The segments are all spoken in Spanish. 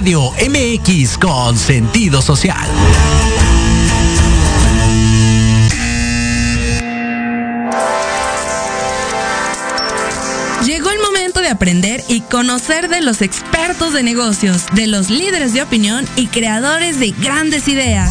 Radio MX con sentido social. Llegó el momento de aprender y conocer de los expertos de negocios, de los líderes de opinión y creadores de grandes ideas.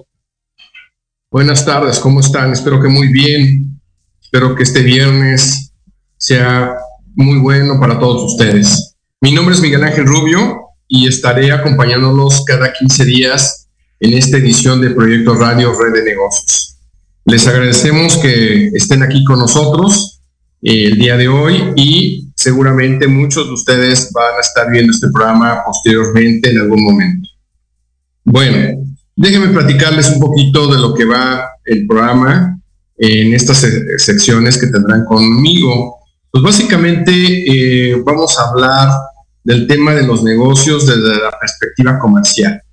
buenas tardes, ¿cómo están? Espero que muy bien, espero que este viernes sea muy bueno para todos ustedes. Mi nombre es Miguel Ángel Rubio y estaré acompañándolos cada 15 días en esta edición de Proyecto Radio Red de Negocios. Les agradecemos que estén aquí con nosotros eh, el día de hoy y seguramente muchos de ustedes van a estar viendo este programa posteriormente en algún momento. Bueno, Déjenme platicarles un poquito de lo que va el programa en estas secciones que tendrán conmigo. Pues básicamente eh, vamos a hablar del tema de los negocios desde la perspectiva comercial.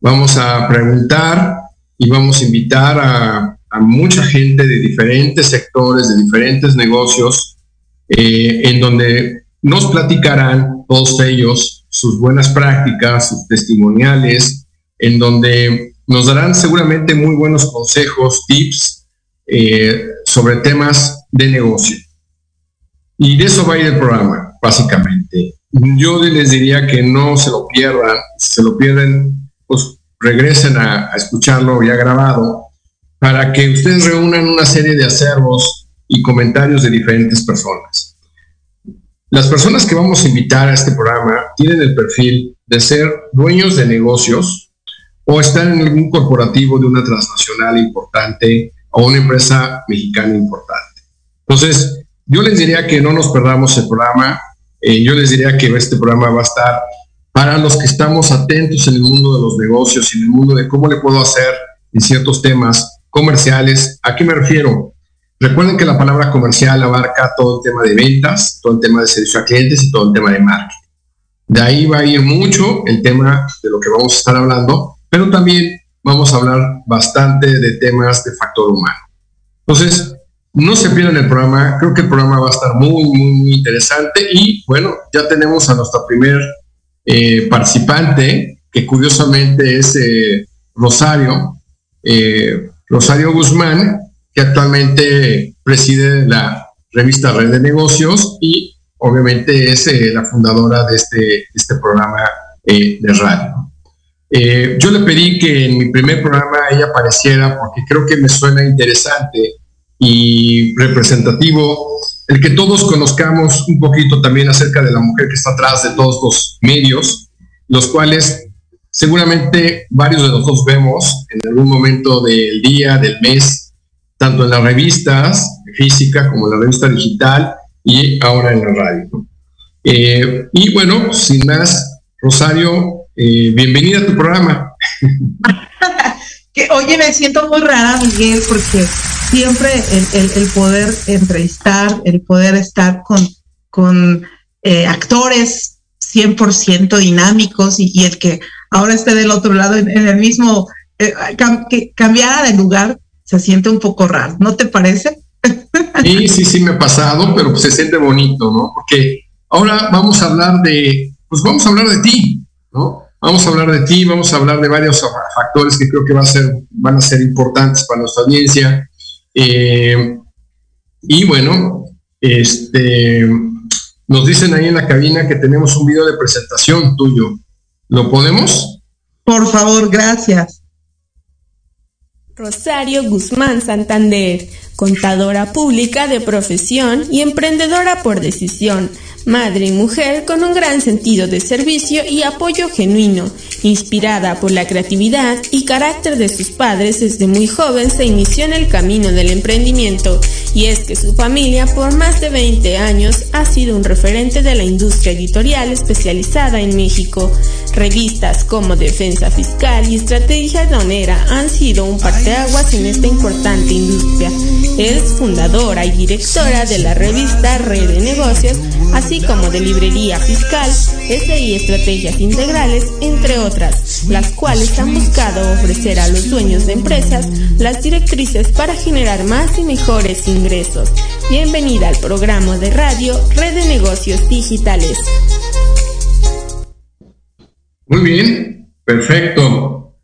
Vamos a preguntar y vamos a invitar a, mucha gente de diferentes sectores, de diferentes negocios, eh, en donde nos platicarán todos ellos sus buenas prácticas, sus testimoniales, en donde nos darán seguramente muy buenos consejos, tips eh, sobre temas de negocio. Y de eso va a ir el programa, básicamente. Yo les diría que no se lo pierdan, si se lo pierden, pues regresen a, a escucharlo ya grabado, para que ustedes reúnan una serie de acervos y comentarios de diferentes personas. Las personas que vamos a invitar a este programa tienen el perfil de ser dueños de negocios, o estar en algún corporativo de una transnacional importante o una empresa mexicana importante. Entonces, yo les diría que no nos perdamos el programa. Eh, yo les diría que este programa va a estar para los que estamos atentos en el mundo de los negocios y en el mundo de cómo le puedo hacer en ciertos temas comerciales. ¿A qué me refiero? Recuerden que la palabra comercial abarca todo el tema de ventas, todo el tema de servicio a clientes y todo el tema de marketing. De ahí va a ir mucho el tema de lo que vamos a estar hablando, pero también vamos a hablar bastante de temas de factor humano. Entonces, no se pierdan el programa, creo que el programa va a estar muy, muy, muy interesante y bueno, ya tenemos a nuestra primer eh, participante, que curiosamente es eh, Rosario, eh, Rosario Guzmán, que actualmente preside la revista Red de Negocios y obviamente es la fundadora de este, este programa de radio. Eh, yo le pedí que en mi primer programa ella apareciera porque creo que me suena interesante y representativo el que todos conozcamos un poquito también acerca de la mujer que está atrás de todos los medios, los cuales seguramente varios de nosotros vemos en algún momento del día, del mes, tanto en las revistas física como en la revista digital y ahora en la radio. Eh, y bueno, sin más, Rosario, eh, bienvenida a tu programa. que, oye, me siento muy rara, Miguel, porque siempre el, poder entrevistar, el poder estar con, con eh, actores 100% dinámicos y, el que ahora esté del otro lado en, el mismo, eh, que cambiara de lugar, se siente un poco raro, ¿no te parece? Sí, sí, sí me ha pasado, pero se siente bonito, ¿no? Porque ahora vamos a hablar de, pues vamos a hablar de ti, ¿no? Vamos a hablar de ti, vamos a hablar de varios factores que creo que a ser, van a ser importantes para nuestra audiencia. Eh, y bueno, este, nos dicen ahí en la cabina que tenemos un video de presentación tuyo. ¿Lo podemos? Por favor, gracias. Rosario Guzmán Santander, contadora pública de profesión y emprendedora por decisión madre y mujer con un gran sentido de servicio y apoyo genuino, inspirada por la creatividad y carácter de sus padres desde muy joven se inició en el camino del emprendimiento y es que su familia por más de 20 años ha sido un referente de la industria editorial especializada en México. Revistas como Defensa Fiscal y Estrategia Donera han sido un parteaguas en esta importante industria. Es fundadora y directora de la revista Red de Negocios, así como de Librería Fiscal, SI Estrategias Integrales, entre otras, las cuales han buscado ofrecer a los dueños de empresas las directrices para generar más y mejores ingresos. Bienvenida al programa de radio Red de Negocios Digitales. Muy bien, perfecto.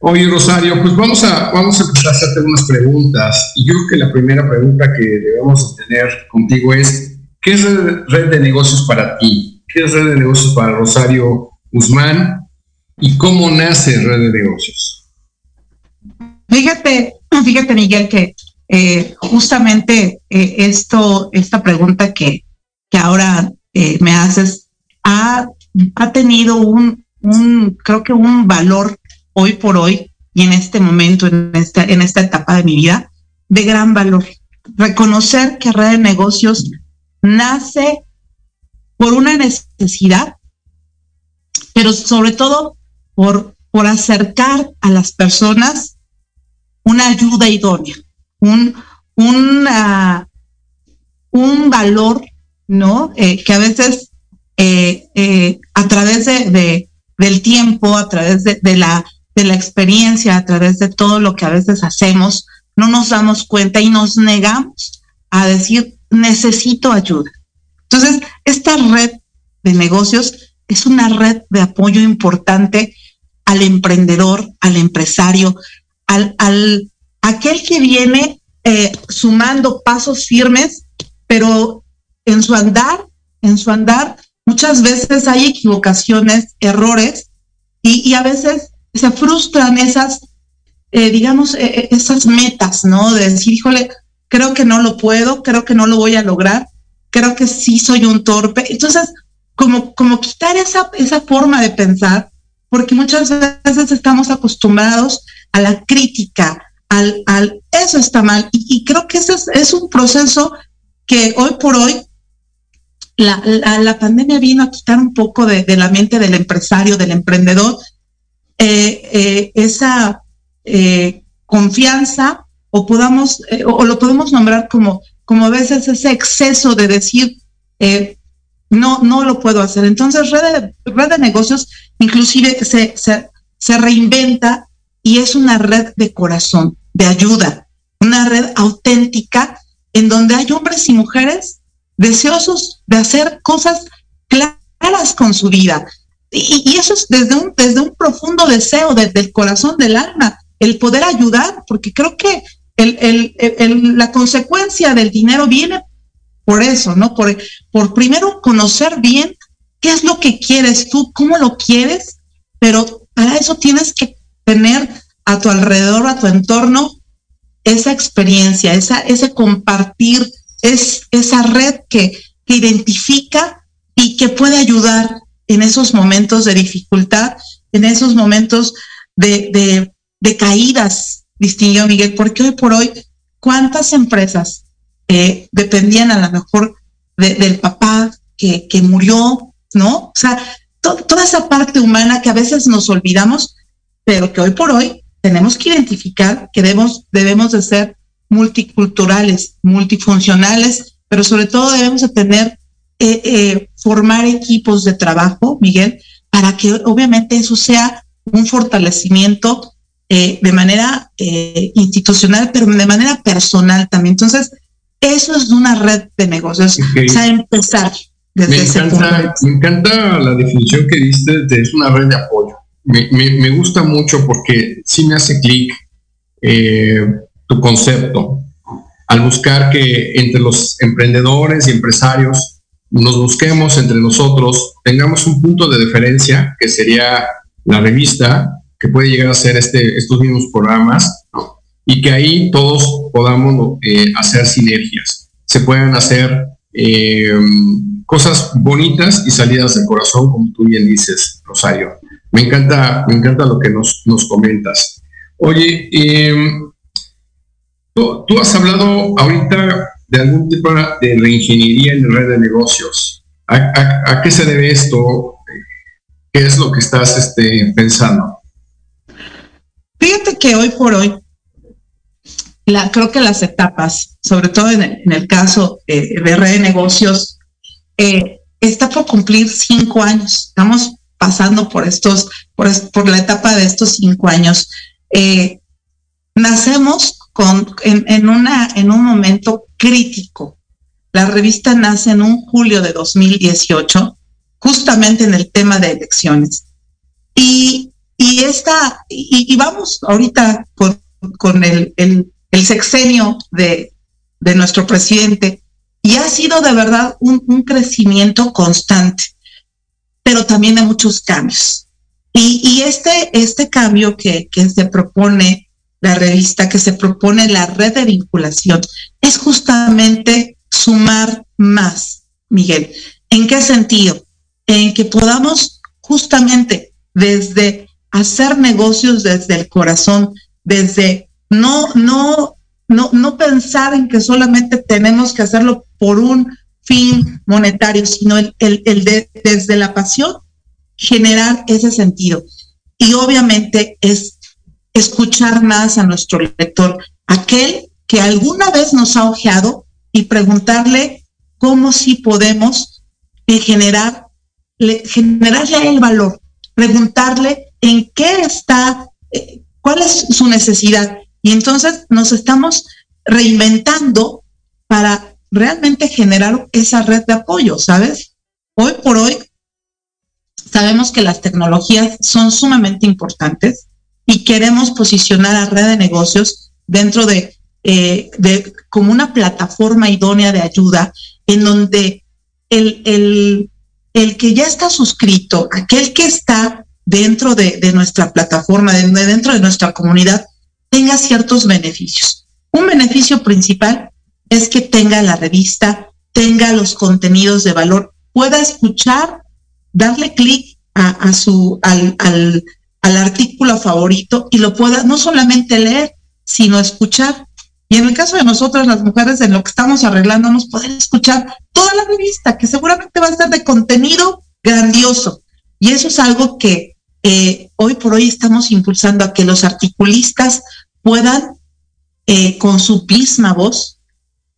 Oye, Rosario, pues vamos a, vamos a empezar a hacerte unas preguntas. Y yo creo que la primera pregunta que debemos tener contigo es, ¿qué es red, de negocios para ti? ¿Qué es red de negocios para Rosario Guzmán? ¿Y cómo nace red de negocios? Fíjate, fíjate Miguel, que eh, justamente eh, esto, esta pregunta que, que ahora eh, me haces ha, ha tenido un, un, creo que un valor hoy por hoy y en este momento, en esta, en esta etapa de mi vida, de gran valor. Reconocer que Red de Negocios nace por una necesidad, pero sobre todo por, por acercar a las personas una ayuda idónea, un, un valor, ¿no? Eh, que a veces eh, eh, a través de, del tiempo, a través de, la, de la experiencia, a través de todo lo que a veces hacemos, no nos damos cuenta y nos negamos a decir, necesito ayuda. Entonces, esta red de negocios es una red de apoyo importante al emprendedor, al empresario, al, al aquel que viene eh, sumando pasos firmes, pero en su andar, en su andar Muchas veces hay equivocaciones, errores, y, a veces se frustran esas, eh, digamos, eh, eh, esas metas, ¿no? De decir, híjole, creo que no lo puedo, creo que no lo voy a lograr, creo que sí soy un torpe. Entonces, como, como quitar esa, esa forma de pensar, porque muchas veces estamos acostumbrados a la crítica, al, al eso está mal. Y, creo que ese es, un proceso que hoy por hoy la, pandemia vino a quitar un poco de, la mente del empresario, del emprendedor, eh, eh, esa eh, confianza, o podamos, o lo podemos nombrar como, como a veces ese exceso de decir, no, no lo puedo hacer. Entonces, red de, red de negocios inclusive se, se, se reinventa y es una red de corazón, de ayuda, una red auténtica en donde hay hombres y mujeres deseosos de hacer cosas claras con su vida. Y, eso es desde un, desde un profundo deseo, desde el corazón del alma, el poder ayudar, porque creo que el, la consecuencia del dinero viene por eso, ¿no? Por, por primero conocer bien qué es lo que quieres tú, cómo lo quieres, pero para eso tienes que tener a tu alrededor, a tu entorno, esa experiencia, esa, ese compartir es esa red que, identifica y que puede ayudar en esos momentos de dificultad, en esos momentos de, caídas, distinguió Miguel, porque hoy por hoy, ¿cuántas empresas eh, dependían a lo mejor del papá que, murió, ¿no? O sea, toda esa parte humana que a veces nos olvidamos, pero que hoy por hoy tenemos que identificar que debemos, debemos de ser multiculturales, multifuncionales, pero sobre todo debemos de tener, eh, eh, formar equipos de trabajo, Miguel, para que obviamente eso sea un fortalecimiento eh, de manera institucional, pero de manera personal también. Entonces, eso es una red de negocios. O sea, empezar desde me ese encanta, Me encanta la definición que diste de es una red de apoyo. Me, me, gusta mucho porque sí me hace clic tu concepto, al buscar que entre los emprendedores y empresarios nos busquemos entre nosotros, tengamos un punto de diferencia, que sería la revista, que puede llegar a ser este, estos mismos programas, y que ahí todos podamos eh, hacer sinergias, se puedan hacer eh, cosas bonitas y salidas del corazón, como tú bien dices, Rosario. Me encanta, me encanta lo que nos, nos comentas. Oye, em, tú, has hablado ahorita de algún tipo de reingeniería en red de negocios. ¿A, qué se debe esto? ¿Qué es lo que estás este, pensando? Fíjate que hoy por hoy, la, creo que las etapas, sobre todo en el, caso de red de negocios, eh, está por cumplir cinco años. Estamos pasando por estos, por, por la etapa de estos cinco años. Eh, nacemos con, en, en, una, en un momento crítico. La revista nace en un julio de 2018, justamente en el tema de elecciones. Y, y esta, y, vamos ahorita con, con el, el, sexenio de, de nuestro presidente, y ha sido de verdad un, un crecimiento constante, pero también de muchos cambios. Y, y, este, este cambio que, que se propone la revista, que se propone la red de vinculación, es justamente sumar más, Miguel. ¿En qué sentido? En que podamos justamente desde hacer negocios desde el corazón, desde no, no, no, no pensar en que solamente tenemos que hacerlo por un fin monetario, sino el, el, el de, desde la pasión generar ese sentido. Y obviamente es escuchar más a nuestro lector, aquel que alguna vez nos ha ojeado y preguntarle cómo si podemos eh, generar, generarle el valor, preguntarle en qué está, eh, cuál es su necesidad. Y entonces nos estamos reinventando para realmente generar esa red de apoyo, ¿sabes? Hoy por hoy sabemos que las tecnologías son sumamente importantes y queremos posicionar a red de negocios dentro de, eh, de como una plataforma idónea de ayuda en donde el, el, el que ya está suscrito, aquel que está dentro de, nuestra plataforma, de, dentro de nuestra comunidad, tenga ciertos beneficios. Un beneficio principal es que tenga la revista, tenga los contenidos de valor, pueda escuchar, darle clic a, su, al, al, artículo favorito y lo pueda no solamente leer, sino escuchar. Y en el caso de nosotras, las mujeres, en lo que estamos arreglándonos, poder escuchar toda la revista, que seguramente va a ser de contenido grandioso. Y eso es algo que eh, hoy por hoy estamos impulsando a que los articulistas puedan, eh, con su misma voz,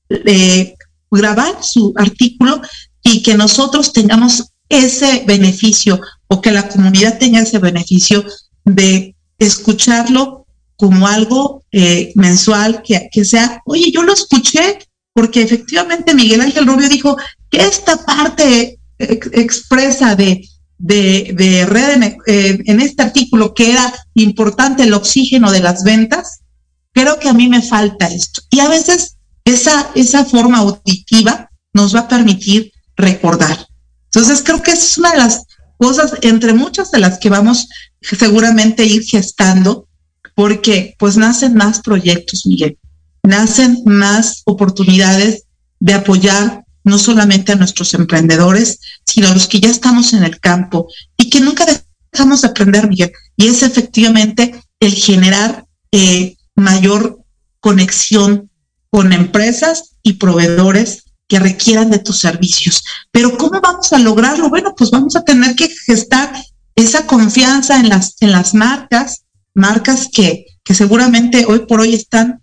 eh, grabar su artículo y que nosotros tengamos ese beneficio o que la comunidad tenga ese beneficio de escucharlo como algo mensual, que, que, sea, oye, yo lo escuché porque efectivamente Miguel Ángel Rubio dijo que esta parte ex expresa de, de, red en, eh, en este artículo que era importante el oxígeno de las ventas, creo que a mí me falta esto. Y a veces esa, esa forma auditiva nos va a permitir recordar. Entonces creo que es una de las cosas, entre muchas de las que vamos seguramente ir gestando, porque pues nacen más proyectos, Miguel, nacen más oportunidades de apoyar no solamente a nuestros emprendedores, sino los que ya estamos en el campo y que nunca dejamos de aprender, Miguel. Y es efectivamente el generar eh, mayor conexión con empresas y proveedores que requieran de tus servicios. Pero ¿cómo vamos a lograrlo? Bueno, pues vamos a tener que gestar esa confianza en las, en las marcas, marcas que, que seguramente hoy por hoy están,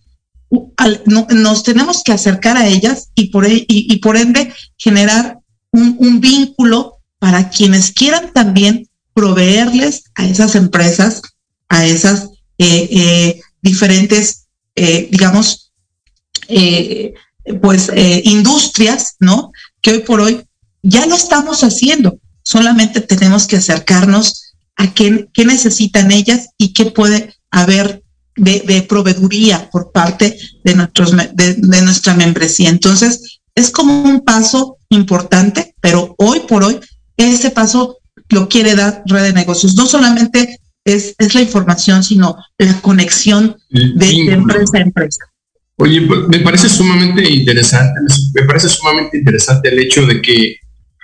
nos tenemos que acercar a ellas y por, y, y por ende generar un, vínculo para quienes quieran también proveerles a esas empresas, a esas eh, eh, diferentes, eh, digamos, eh, pues eh, industrias, ¿no? Que hoy por hoy ya lo estamos haciendo. Solamente tenemos que acercarnos a qué, qué necesitan ellas y qué puede haber de, proveeduría por parte de, nuestros, de nuestra membresía. Entonces, es como un paso importante, pero hoy por hoy ese paso lo quiere dar Red de Negocios. No solamente es, es la información, sino la conexión de, de empresa a empresa. Oye, me parece sumamente interesante, me parece sumamente interesante el hecho de que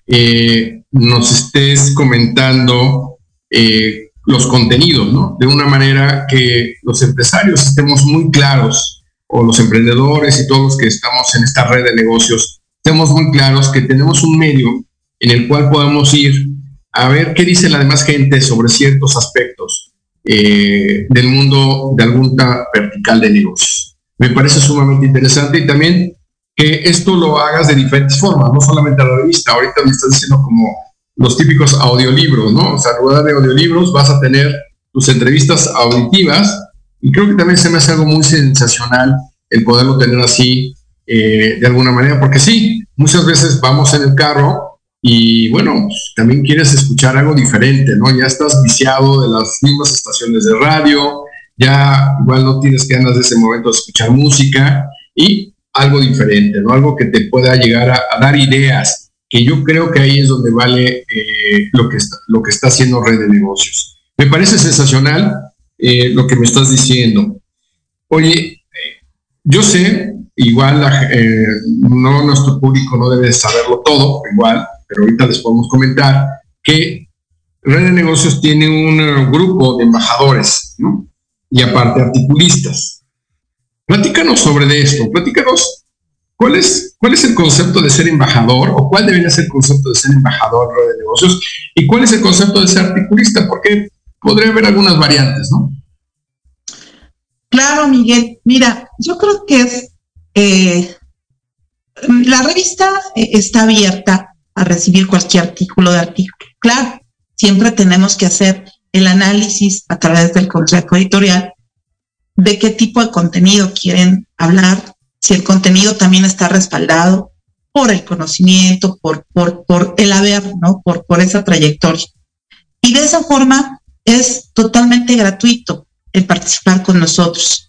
eh, nos estés comentando eh, los contenidos, ¿no? De una manera que los empresarios estemos muy claros, o los emprendedores y todos los que estamos en esta red de negocios, estemos muy claros que tenemos un medio en el cual podamos ir a ver qué dice la demás gente sobre ciertos aspectos eh, del mundo de alguna vertical de negocios. Me parece sumamente interesante y también que esto lo hagas de diferentes formas, no solamente a la revista. Ahorita me estás diciendo como los típicos audiolibros, ¿no? O sea, en de audiolibros vas a tener tus entrevistas auditivas y creo que también se me hace algo muy sensacional el poderlo tener así eh, de alguna manera, porque sí, muchas veces vamos en el carro y bueno, pues, también quieres escuchar algo diferente, ¿no? Ya estás viciado de las mismas estaciones de radio, ya igual no tienes ganas de ese momento de escuchar música y algo diferente, ¿no? Algo que te pueda llegar a, dar ideas, que yo creo que ahí es donde vale eh, lo, que está, lo que está haciendo Red de Negocios. Me parece sensacional eh, lo que me estás diciendo. Oye, yo sé, igual eh, no nuestro público no debe saberlo todo, igual, pero ahorita les podemos comentar que Red de Negocios tiene un grupo de embajadores, ¿no? Y aparte articulistas. Platícanos sobre esto, platícanos cuál es, cuál es el concepto de ser embajador o cuál debería ser el concepto de ser embajador de negocios y cuál es el concepto de ser articulista, porque podría haber algunas variantes, ¿no? Claro, Miguel. Mira, yo creo que es, eh, la revista eh, está abierta a recibir cualquier artículo de artículo. Claro, siempre tenemos que hacer el análisis a través del consejo editorial de qué tipo de contenido quieren hablar, si el contenido también está respaldado por el conocimiento, por, el haber, ¿no? Por, por esa trayectoria. Y de esa forma es totalmente gratuito el participar con nosotros.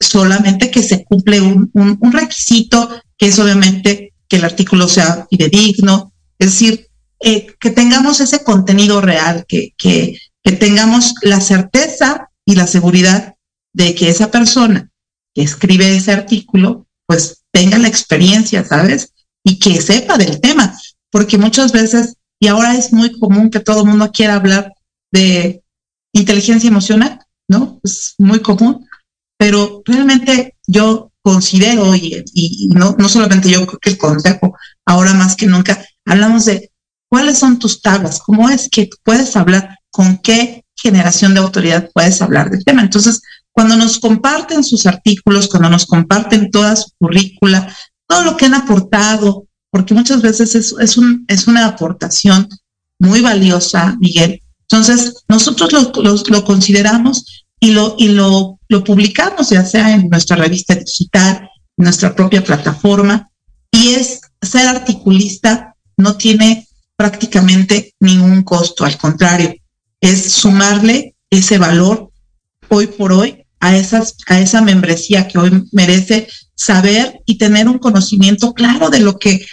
Solamente que se cumple un, requisito, que es obviamente que el artículo sea fidedigno, es decir, eh, que tengamos ese contenido real, que, que, que tengamos la certeza y la seguridad de que esa persona que escribe ese artículo, pues tenga la experiencia, ¿sabes? Y que sepa del tema, porque muchas veces, y ahora es muy común que todo el mundo quiera hablar de inteligencia emocional, ¿no? Es muy común, pero realmente yo considero, y, no, no solamente yo creo que el consejo, ahora más que nunca, hablamos de cuáles son tus tablas, cómo es que puedes hablar, con qué generación de autoridad puedes hablar del tema. Entonces, cuando nos comparten sus artículos, cuando nos comparten toda su currícula, todo lo que han aportado, porque muchas veces es, es, un, es una aportación muy valiosa, Miguel. Entonces, nosotros lo, lo, consideramos y, lo, y lo, lo publicamos, ya sea en nuestra revista digital, en nuestra propia plataforma, y es ser articulista no tiene prácticamente ningún costo, al contrario, es sumarle ese valor hoy por hoy a, esas, a esa membresía que hoy merece saber y tener un conocimiento claro de lo que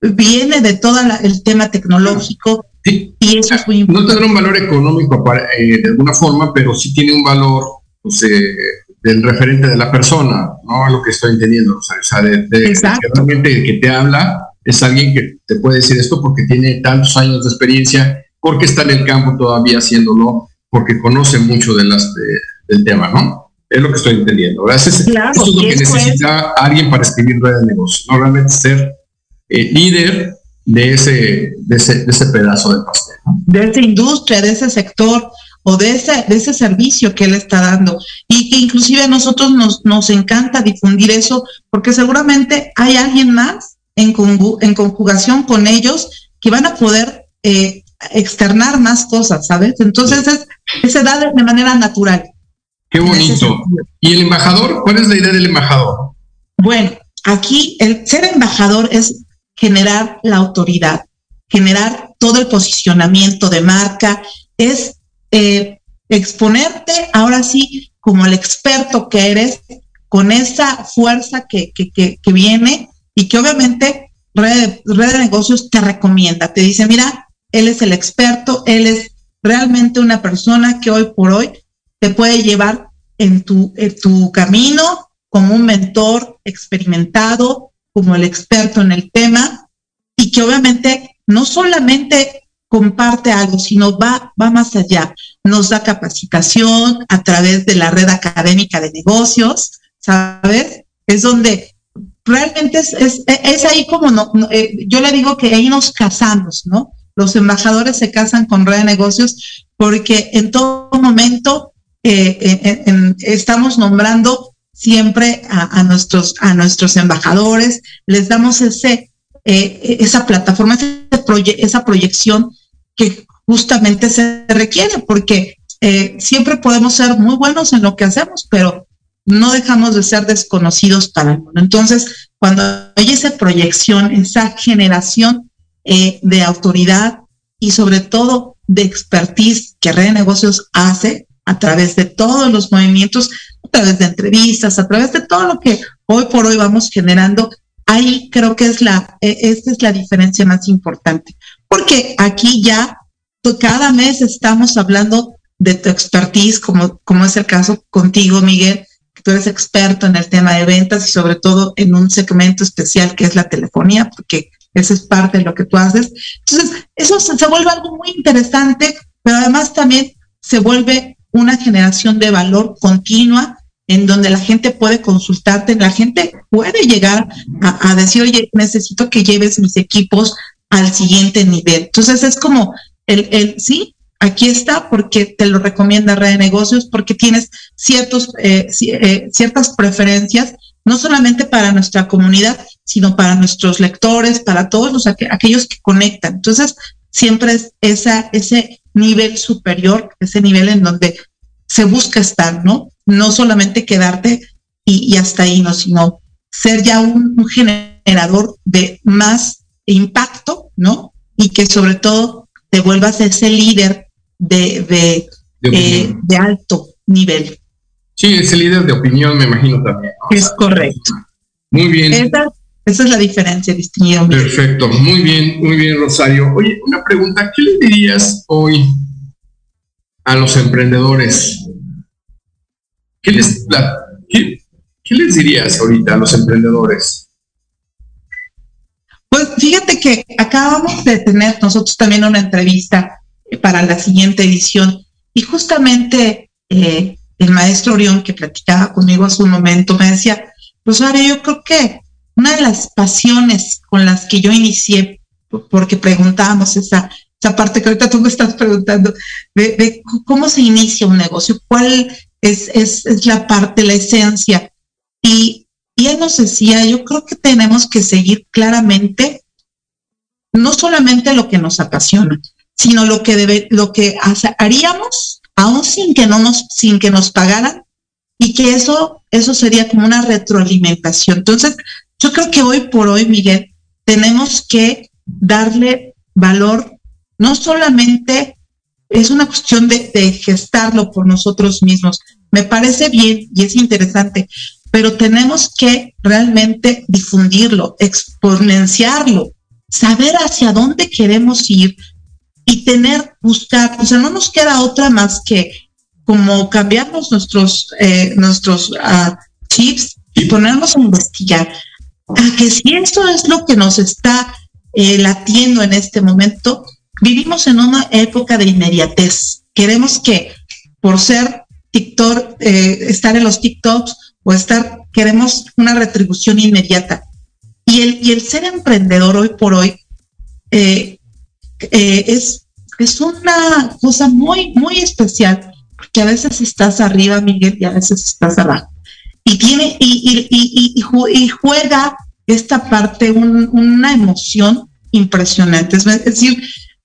viene de todo el tema tecnológico. Y eso es muy importante. No tendrá un valor económico eh, de alguna forma, pero sí tiene un valor pues, eh, del referente de la persona, ¿no? Lo que estoy entendiendo. O sea, de, que realmente que te habla es alguien que te puede decir esto porque tiene tantos años de experiencia, porque está en el campo todavía haciéndolo, porque conoce mucho de las, del tema, ¿no? Es lo que estoy entendiendo. eso es lo que necesita alguien para escribir red de negocio, no realmente ser eh, líder de ese, de ese, de ese pedazo de pastel. De esa industria, de ese sector o de ese, de ese servicio que él está dando. Y que inclusive a nosotros nos, nos encanta difundir eso porque seguramente hay alguien más en, en conjugación con ellos que van a poder eh, externar más cosas, ¿sabes? Entonces es, se da de manera natural. Qué bonito. ¿Y el embajador? ¿Cuál es la idea del embajador? Bueno, aquí el ser embajador es generar la autoridad, generar todo el posicionamiento de marca, es eh, exponerte ahora sí como el experto que eres, con esa fuerza que, que, que, viene y que obviamente Red, Red de Negocios te recomienda, te dice, mira, él es el experto, él es realmente una persona que hoy por hoy te puede llevar en tu, en tu camino como un mentor experimentado, como el experto en el tema, y que obviamente no solamente comparte algo, sino va, va más allá. Nos da capacitación a través de la red académica de negocios, ¿sabes? Es donde realmente es, es, ahí como no, eh, yo le digo que ahí nos casamos, ¿no? Los embajadores se casan con red de negocios porque en todo momento eh, eh, estamos nombrando siempre a, nuestros, a nuestros embajadores, les damos ese, esa plataforma, esa proyección que justamente se requiere, porque siempre podemos ser muy buenos en lo que hacemos, pero no dejamos de ser desconocidos para el mundo. Entonces, cuando hay esa proyección, esa generación eh, de autoridad y sobre todo de expertise que Red de Negocios hace a través de todos los movimientos, a través de entrevistas, a través de todo lo que hoy por hoy vamos generando, ahí creo que es la, e, esta es la diferencia más importante. Porque aquí ya cada mes estamos hablando de tu expertise, como, como es el caso contigo, Miguel, tú eres experto en el tema de ventas y sobre todo en un segmento especial que es la telefonía, porque eso es parte de lo que tú haces. Entonces, eso se, vuelve algo muy interesante, pero además también se vuelve una generación de valor continua en donde la gente puede consultarte, la gente puede llegar a, a, decir, oye, necesito que lleves mis equipos al siguiente nivel. Entonces es como el, el sí, aquí está porque te lo recomienda Red de Negocios, porque tienes ciertos, eh, eh, ciertas preferencias, no solamente para nuestra comunidad, sino para nuestros lectores, para todos los, aquellos que conectan. Entonces, siempre es esa, ese nivel superior, ese nivel en donde se busca estar, ¿no? No solamente quedarte y, hasta ahí, no, sino ser ya un, un generador de más impacto, ¿no? Y que sobre todo te vuelvas ese líder de, eh, de, alto nivel. Sí, ese líder de opinión, me imagino también. Es correcto. Muy bien. Esa, esa, es la diferencia, distinguido. Perfecto, muy bien, muy bien, Rosario. Oye, una pregunta, ¿qué le dirías hoy a los emprendedores? ¿Qué les, ¿qué les dirías ahorita a los emprendedores? Pues fíjate que acabamos de tener nosotros también una entrevista para la siguiente edición. Y justamente eh, el maestro Orión, que platicaba conmigo hace un momento, me decía, Rosario, yo creo que una de las pasiones con las que yo inicié, porque preguntábamos esa, esa parte que ahorita tú me estás preguntando, de, cómo se inicia un negocio, cuál es, es la parte, la esencia. Y, él nos decía, yo creo que tenemos que seguir claramente no solamente lo que nos apasiona, sino lo que debe, lo que haríamos aún sin que no nos, sin que nos pagaran, y que eso, eso sería como una retroalimentación. Entonces, yo creo que hoy por hoy, Miguel, tenemos que darle valor, no solamente es una cuestión de gestarlo por nosotros mismos. Me parece bien y es interesante, pero tenemos que realmente difundirlo, exponenciarlo, saber hacia dónde queremos ir, y tener, buscar, o sea, no nos queda otra más que como cambiarnos nuestros, eh, nuestros uh, chips y ponernos a investigar. A que si esto es lo que nos está eh, latiendo en este momento, vivimos en una época de inmediatez. Queremos que por ser TikTok, eh, estar en los TikToks o estar, queremos una retribución inmediata. Y el, y el ser emprendedor hoy por hoy eh, eh, es, es una cosa muy, muy especial, porque a veces estás arriba, Miguel, y a veces estás abajo. Y tiene, y, y, y, juega esta parte una emoción impresionante. Es decir,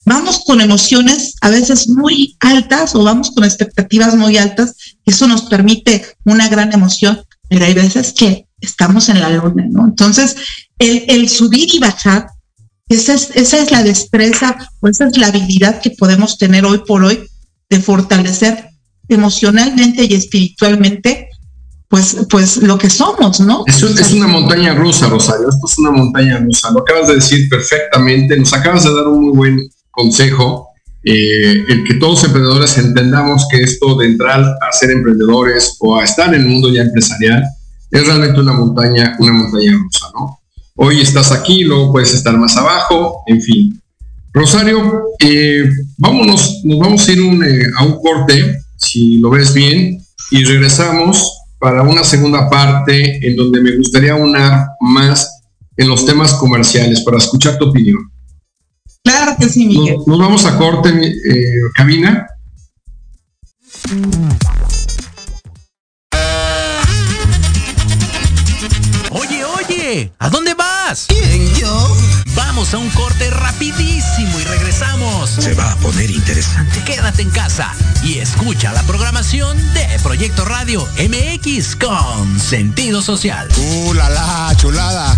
vamos con emociones a veces muy altas o vamos con expectativas muy altas, eso nos permite una gran emoción, pero hay veces que estamos en la luna, ¿no? Entonces, el, el subir y bajar esa es, esa es la destreza o esa es la habilidad que podemos tener hoy por hoy de fortalecer emocionalmente y espiritualmente pues, pues lo que somos, ¿no? Eso es una montaña rusa, Rosario, esto es una montaña rusa, lo acabas de decir perfectamente, nos acabas de dar un muy buen consejo, eh, el que todos emprendedores entendamos que esto de entrar a ser emprendedores o a estar en el mundo ya empresarial es realmente una montaña, una montaña rusa, ¿no? hoy estás aquí, luego puedes estar más abajo, en fin. Rosario, eh, vámonos, nos vamos a ir eh, a un corte, si lo ves bien, y regresamos para una segunda parte en donde me gustaría unar más en los temas comerciales para escuchar tu opinión. Claro que sí, Miguel. Nos, vamos a corte, eh, cabina. Oye, oye, ¿a dónde vas? ¿Quién, yo? Vamos a un corte rapidísimo y regresamos. Se va a poner interesante. Quédate en casa y escucha la programación de Proyecto Radio MX con sentido social. ¡Uh, la, la chulada!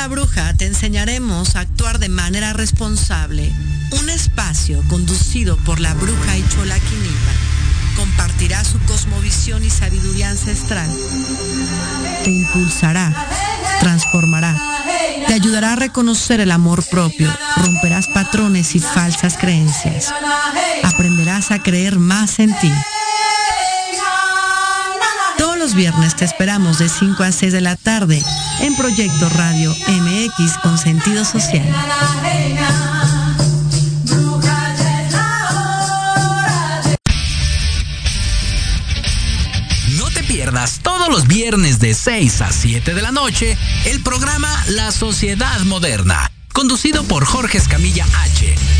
La bruja te enseñaremos a actuar de manera responsable. Un espacio conducido por la bruja y Chola Quinipa compartirá su cosmovisión y sabiduría ancestral. Te impulsará, transformará, te ayudará a reconocer el amor propio, romperás patrones y falsas creencias. Aprenderás a creer más en ti. Los viernes te esperamos de 5 a 6 de la tarde en Proyecto Radio MX con sentido social. No te pierdas todos los viernes de 6 a 7 de la noche el programa La Sociedad Moderna, conducido por Jorge Escamilla H.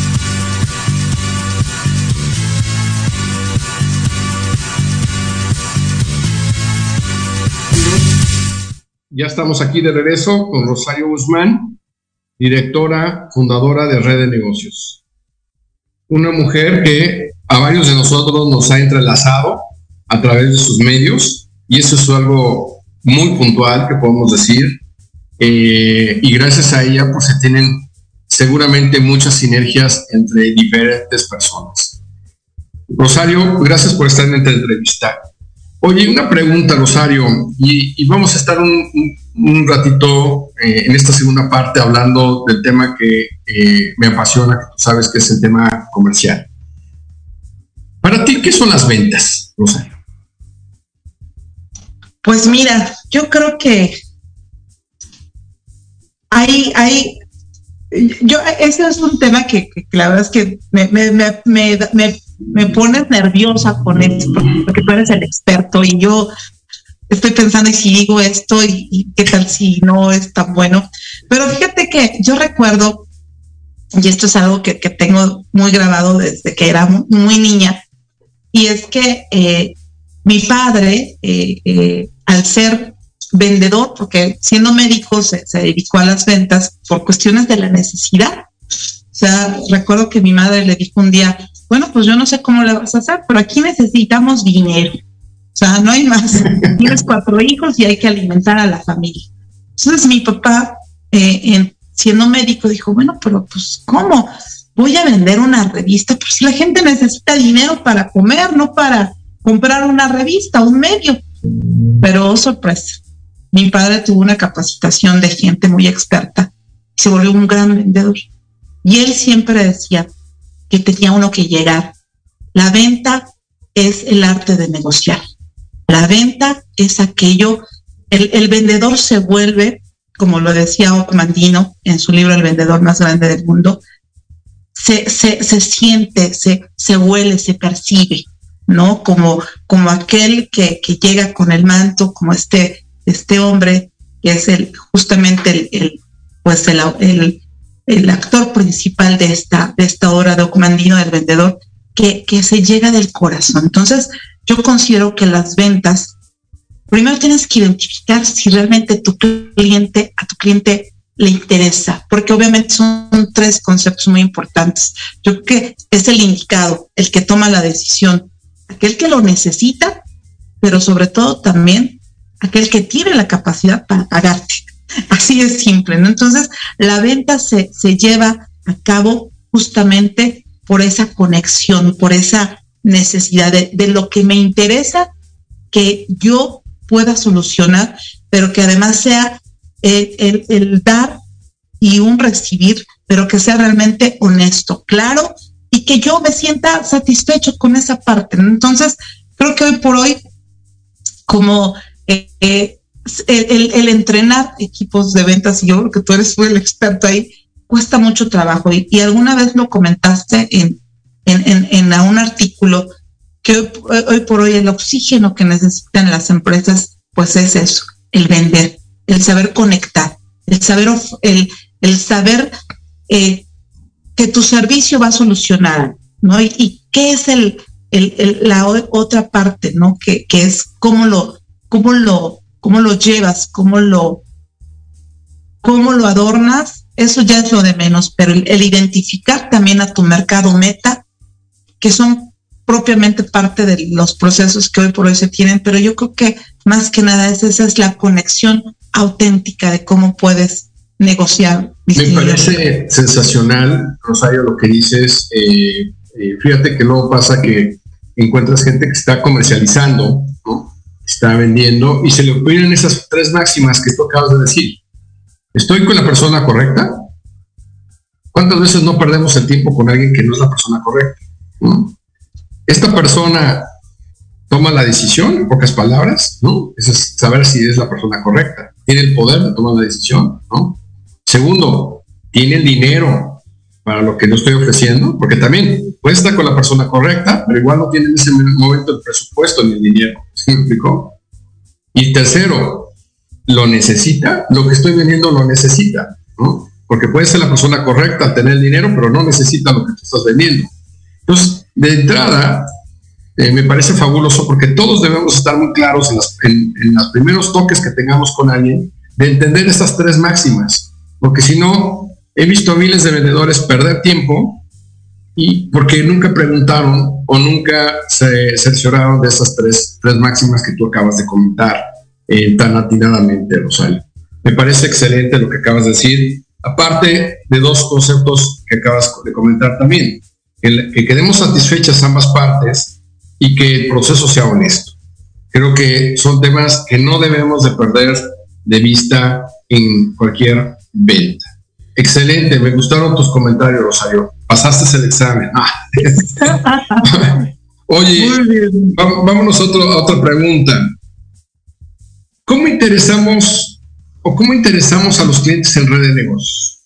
Ya estamos aquí de regreso con Rosario Guzmán, directora, fundadora de Red de Negocios. Una mujer que a varios de nosotros nos ha entrelazado a través de sus medios y eso es algo muy puntual que podemos decir. Eh, y gracias a ella pues se tienen seguramente muchas sinergias entre diferentes personas. Rosario, gracias por estar en esta entrevista. Oye, una pregunta, Rosario, y, vamos a estar un, ratito eh, en esta segunda parte hablando del tema que eh, me apasiona, que tú sabes que es el tema comercial. Para ti, ¿qué son las ventas, Rosario? Pues mira, yo creo que hay, hay, yo, ese es un tema que, la verdad es que me, me, me, me pones nerviosa con esto porque tú eres el experto y yo estoy pensando y si digo esto y, y, qué tal si no es tan bueno. Pero fíjate que yo recuerdo, y esto es algo que, que tengo muy grabado desde que era muy niña, y es que eh, mi padre, eh, eh, al ser vendedor, porque siendo médico se, se dedicó a las ventas por cuestiones de la necesidad. O sea, recuerdo que mi madre le dijo un día, bueno, pues yo no sé cómo le vas a hacer, pero aquí necesitamos dinero. O sea, no hay más. Tienes cuatro hijos y hay que alimentar a la familia. Entonces mi papá, eh, en, siendo médico, dijo, bueno, pero pues ¿cómo? Voy a vender una revista, pues si la gente necesita dinero para comer, no para comprar una revista, un medio. Pero oh, sorpresa, mi padre tuvo una capacitación de gente muy experta se volvió un gran vendedor. Y él siempre decía que tenía uno que llegar. La venta es el arte de negociar. La venta es aquello, el, vendedor se vuelve, como lo decía Mandino en su libro El vendedor más grande del mundo, se, se, se siente, se, se huele, se percibe, ¿no? Como, como aquel que, que llega con el manto, como este, este hombre que es el, justamente el, pues el, el, el, actor principal de esta, de esta obra de Ocumandino, el vendedor, que, que se llega del corazón. Entonces, yo considero que las ventas, primero tienes que identificar si realmente tu cliente, a tu cliente le interesa, porque obviamente son tres conceptos muy importantes. Yo creo que es el indicado, el que toma la decisión, aquel que lo necesita, pero sobre todo también aquel que tiene la capacidad para pagarte. Así es simple, ¿no? Entonces, la venta se, se lleva a cabo justamente por esa conexión, por esa necesidad de, de lo que me interesa que yo pueda solucionar, pero que además sea el, el, dar y un recibir, pero que sea realmente honesto, claro, y que yo me sienta satisfecho con esa parte. Entonces, creo que hoy por hoy, como eh, eh, el, entrenar equipos de ventas, y yo creo que tú eres el experto ahí, cuesta mucho trabajo. Y, alguna vez lo comentaste en, en, en, en un artículo que hoy, por hoy el oxígeno que necesitan las empresas, pues es eso, el vender, el saber conectar, el saber, el, el saber eh, que tu servicio va a solucionar, ¿no? Y, y qué es el, el, el, la otra parte, ¿no? Que, que es cómo lo, cómo lo, cómo lo llevas, cómo lo, cómo lo adornas, eso ya es lo de menos, pero el, el identificar también a tu mercado meta, que son propiamente parte de los procesos que hoy por hoy se tienen, pero yo creo que más que nada es, esa es la conexión auténtica de cómo puedes negociar. Me parece sensacional, Rosario, lo que dices. Eh, eh, fíjate que luego pasa que encuentras gente que está comercializando, ¿no? Está vendiendo y se le ocurren esas tres máximas que tú acabas de decir. ¿Estoy con la persona correcta? ¿Cuántas veces no perdemos el tiempo con alguien que no es la persona correcta? Esta persona toma la decisión, en pocas palabras, ¿no? Es saber si es la persona correcta. Tiene el poder de tomar la decisión, ¿no? Segundo, tiene el dinero para lo que yo estoy ofreciendo, porque también puede estar con la persona correcta, pero igual no tiene en ese momento el presupuesto ni el dinero. ¿Sí explicó? Y tercero, lo necesita, lo que estoy vendiendo lo necesita, ¿no? Porque puede ser la persona correcta al tener el dinero, pero no necesita lo que tú estás vendiendo. Entonces, de entrada, eh, me parece fabuloso porque todos debemos estar muy claros en, en los primeros toques que tengamos con alguien de entender estas tres máximas, porque si no, he visto a miles de vendedores perder tiempo y porque nunca preguntaron o nunca se cercioraron de esas tres, tres máximas que tú acabas de comentar eh, tan atinadamente, Rosario. Me parece excelente lo que acabas de decir, aparte de dos conceptos que acabas de comentar también que, que quedemos satisfechas ambas partes y que el proceso sea honesto. Creo que son temas que no debemos de perder de vista en cualquier venta. Excelente, me gustaron tus comentarios, Rosario. Pasaste el examen. Ah. Oye, vámonos a, otro, a otra pregunta. ¿Cómo interesamos o cómo interesamos a los clientes en red de negocios?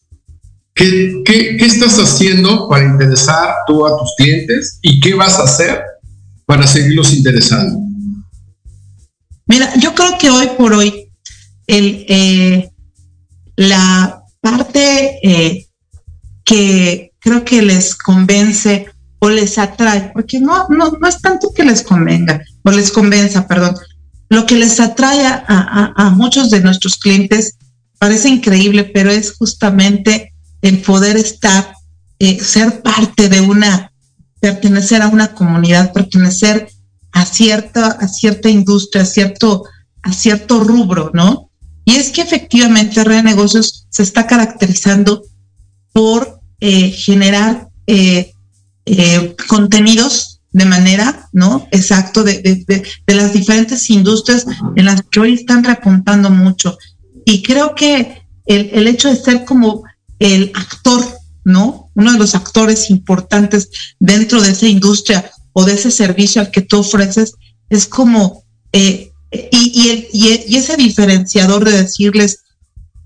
¿Qué, qué, qué estás haciendo para interesar tú a tus clientes y qué vas a hacer para seguirlos interesando? Mira, yo creo que hoy por hoy el, eh, la parte eh, que creo que les convence o les atrae, porque no, no, no es tanto que les convenga o les convenza, perdón, lo que les atrae a, a, muchos de nuestros clientes parece increíble, pero es justamente el poder estar, eh, ser parte de una, pertenecer a una comunidad, pertenecer a cierta, a cierta industria, a cierto, a cierto rubro, ¿no? Y es que efectivamente Red de Negocios se está caracterizando por eh, generar eh, eh, contenidos de manera, ¿no? Exacto, de, de, de, de, las diferentes industrias en las que hoy están repuntando mucho. Y creo que el, el hecho de ser como el actor, ¿no? Uno de los actores importantes dentro de esa industria o de ese servicio al que tú ofreces es como, eh, y, y, ese diferenciador de decirles,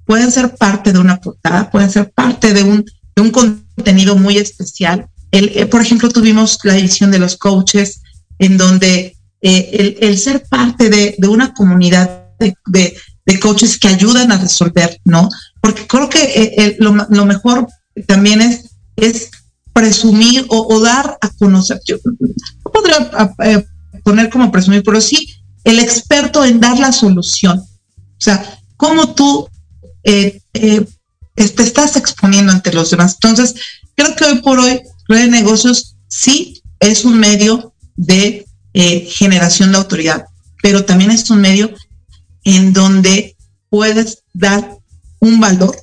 pueden ser parte de una portada, pueden ser parte de un, de un contenido muy especial. El, eh, por ejemplo, tuvimos la edición de los coaches, en donde eh, el, ser parte de, una comunidad de, de, coaches que ayudan a resolver, ¿no? Porque creo que eh, lo, lo, mejor también es, es presumir o, dar a conocer. Yo no podría poner como presumir, pero sí el experto en dar la solución. O sea, cómo tú te estás exponiendo ante los demás. Entonces, creo que hoy por hoy, Red de Negocios sí es un medio de eh, generación de autoridad, pero también es un medio en donde puedes dar un valor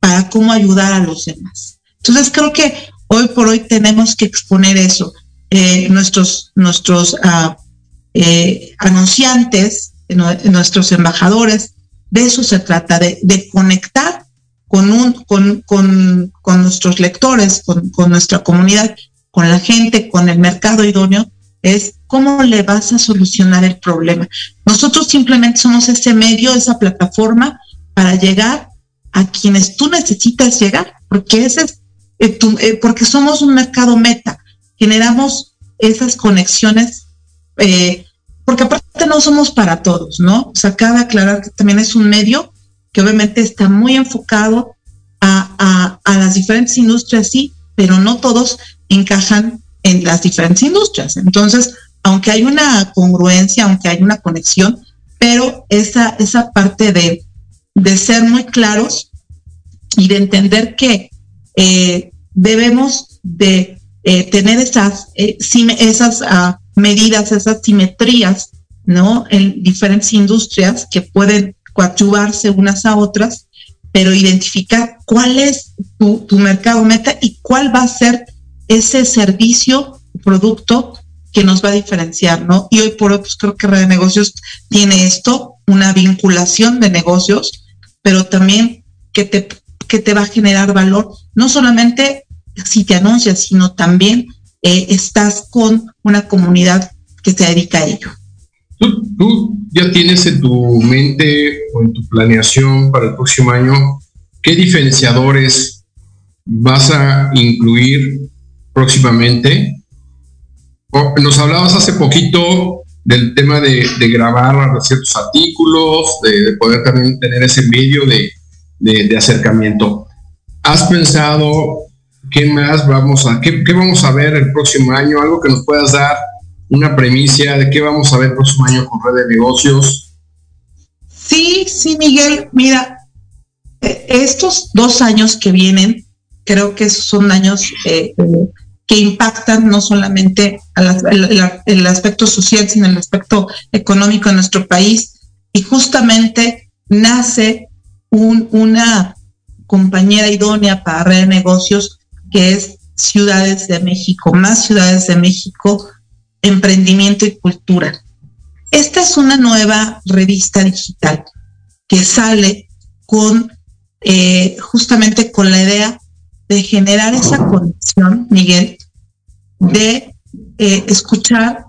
para cómo ayudar a los demás. Entonces creo que hoy por hoy tenemos que exponer eso. Eh, nuestros nuestros uh, eh, anunciantes, nuestros embajadores, de eso se trata, de conectar con, un, con, con, con nuestros lectores, con, con nuestra comunidad, con la gente, con el mercado idóneo, es cómo le vas a solucionar el problema. Nosotros simplemente somos ese medio, esa plataforma para llegar a quienes tú necesitas llegar, porque ese es, eh, eh, porque somos un mercado meta, generamos esas conexiones, eh, porque aparte no somos para todos, ¿no? O sea, cabe aclarar que también es un medio que obviamente está muy enfocado a, a, las diferentes industrias, sí, pero no todos encajan en las diferentes industrias. Entonces, aunque hay una congruencia, aunque hay una conexión, pero esa, esa parte de, de ser muy claros y de entender que eh, debemos de eh, tener esas, eh, esas uh, medidas, esas simetrías, ¿no? En diferentes industrias que pueden coadyuvarse unas a otras, pero identificar cuál es tu, mercado meta y cuál va a ser ese servicio, producto que nos va a diferenciar, ¿no? Y hoy por hoy, pues creo que Red de Negocios tiene esto, una vinculación de negocios, pero también que te, que te va a generar valor, no solamente si te anuncias, sino también eh, estás con una comunidad que se dedica a ello. ¿Tú, ¿Tú, ya tienes en tu mente o en tu planeación para el próximo año qué diferenciadores vas a incluir próximamente. Nos hablabas hace poquito del tema de, grabar ciertos artículos, de, poder también tener ese medio de, acercamiento. ¿Has pensado qué más vamos a, qué, vamos a ver el próximo año? Algo que nos puedas dar una premicia de qué vamos a ver el próximo año con Red de Negocios. Sí, sí, Miguel. Mira, eh, estos dos años que vienen, creo que son años eh, que impactan no solamente el, aspecto social, sino el aspecto económico de nuestro país. Y justamente nace una compañera idónea para red de negocios que es Ciudades de México, más Ciudades de México, emprendimiento y cultura. Esta es una nueva revista digital que sale con eh, justamente con la idea de generar esa conexión, Miguel, de eh, escuchar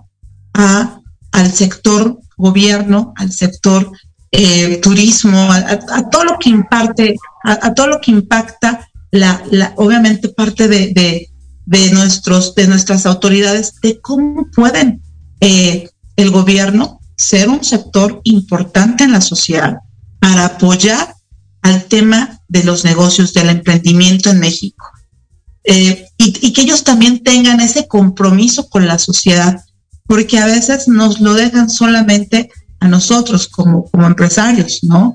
a, al sector gobierno, al sector eh, turismo, a, todo lo que imparte, a, todo lo que impacta la, la obviamente parte de, de, de, nuestros, de nuestras autoridades, de cómo pueden eh, el gobierno ser un sector importante en la sociedad para apoyar al tema de los negocios, del emprendimiento en México. Eh, y, que ellos también tengan ese compromiso con la sociedad, porque a veces nos lo dejan solamente a nosotros como, como empresarios, ¿no?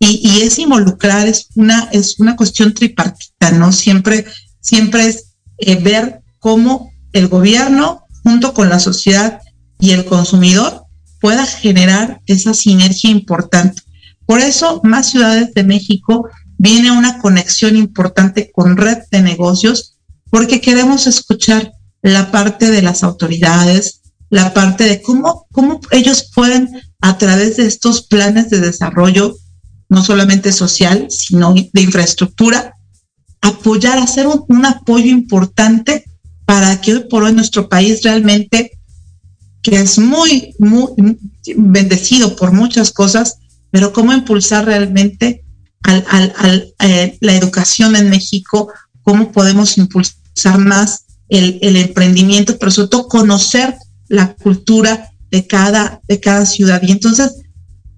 Y, es involucrar, es una, es una cuestión tripartita, ¿no? Siempre, siempre es eh, ver cómo el gobierno, junto con la sociedad y el consumidor, pueda generar esa sinergia importante. Por eso, más ciudades de México viene una conexión importante con red de negocios, porque queremos escuchar la parte de las autoridades, la parte de cómo, cómo ellos pueden, a través de estos planes de desarrollo, no solamente social, sino de infraestructura, apoyar, hacer un, un apoyo importante para que hoy por hoy nuestro país realmente, que es muy, muy bendecido por muchas cosas, pero cómo impulsar realmente al, al, eh, la educación en México, cómo podemos impulsar más el, el, emprendimiento, pero sobre todo conocer la cultura de cada, de cada ciudad. Y entonces,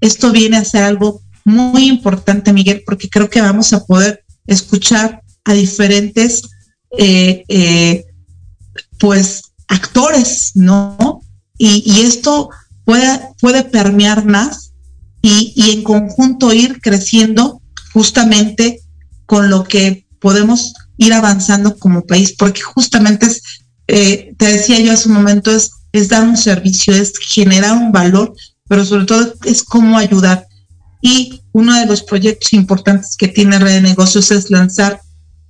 esto viene a ser algo muy importante, Miguel, porque creo que vamos a poder escuchar a diferentes, eh, eh, pues, actores, ¿no? Y, esto puede, puede permear más y, y en conjunto ir creciendo justamente con lo que podemos ir avanzando como país, porque justamente es, eh, te decía yo hace un momento, es, es dar un servicio, es generar un valor, pero sobre todo es cómo ayudar. Y uno de los proyectos importantes que tiene Red de Negocios es lanzar